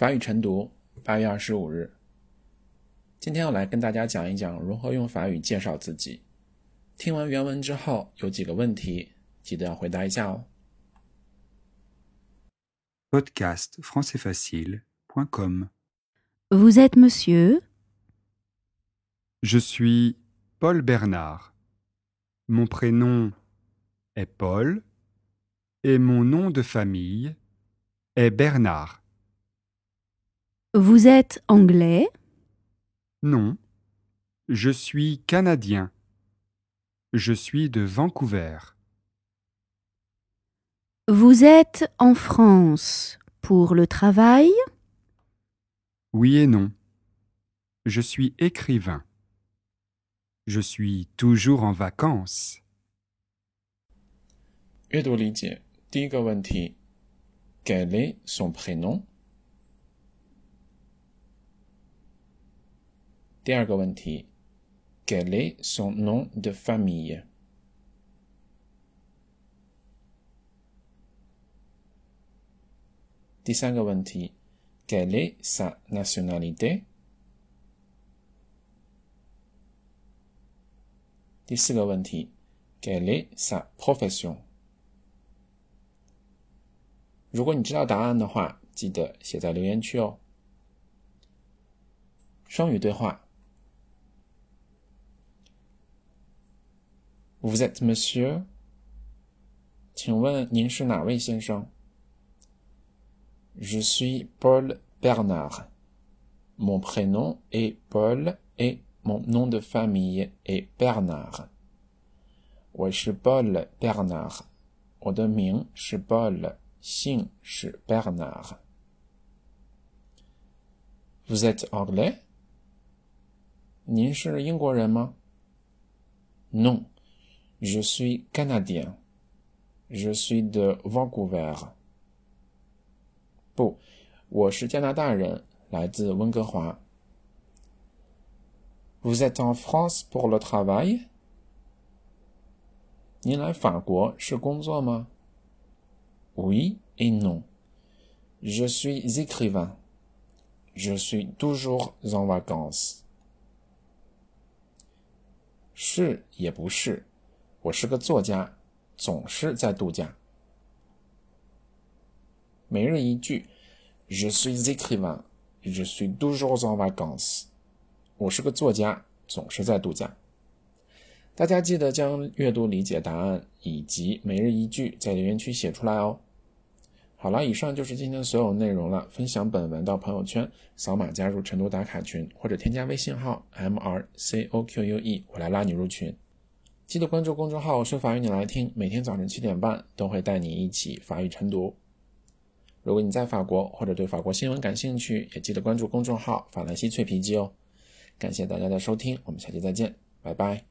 法语晨读，八月二十五日。今天要来跟大家讲一讲如何用法语介绍自己。听完原文之后，有几个问题，记得要回答一下哦。Podcast françaisfacile.com Vous êtes monsieur Je suis Paul Bernard. Mon prénom est Paul et mon nom de famille est Bernard. Vous êtes anglais Non, je suis canadien. Je suis de Vancouver. Vous êtes en France pour le travail Oui et non. Je suis écrivain. Je suis toujours en vacances. 阅读理解第一个问题，Quel est son prénom？ 第二个问题，Quel est son nom de famille？第三个问题，Quelle est sa nationalité？第四个问题，Quelle est sa profession？如果你知道答案的话，记得写在留言区哦。双语对话 ：Vous êtes Monsieur？请问您是哪位先生？Je suis Paul Bernard. Mon prénom est Paul et mon nom de famille est Bernard. 我是 Paul Bernard，我的名是 Paul，姓是 Bernard。Vous êtes anglais？您是英国人吗？Non, je suis canadien. Je suis de Vancouver. 不，我是加拿大人，来自温哥华。Vous êtes en France pour le travail？您来法国是工作吗？Oui et non. Je suis écrivain. Je suis toujours en vacances. 是也不是， 我是个作家，总是在度假。每日一句：Je suis écrivain, je suis toujours en vacances。我是个作家，总是在度假。大家记得将阅读理解答案以及每日一句在留言区写出来哦。好了，以上就是今天所有内容了。分享本文到朋友圈，扫码加入成都打卡群，或者添加微信号 m r c o q u e，我来拉你入群。记得关注公众号“说法语你来听”，每天早晨七点半都会带你一起法语晨读。如果你在法国或者对法国新闻感兴趣，也记得关注公众号“法兰西脆皮鸡”哦。感谢大家的收听，我们下期再见，拜拜。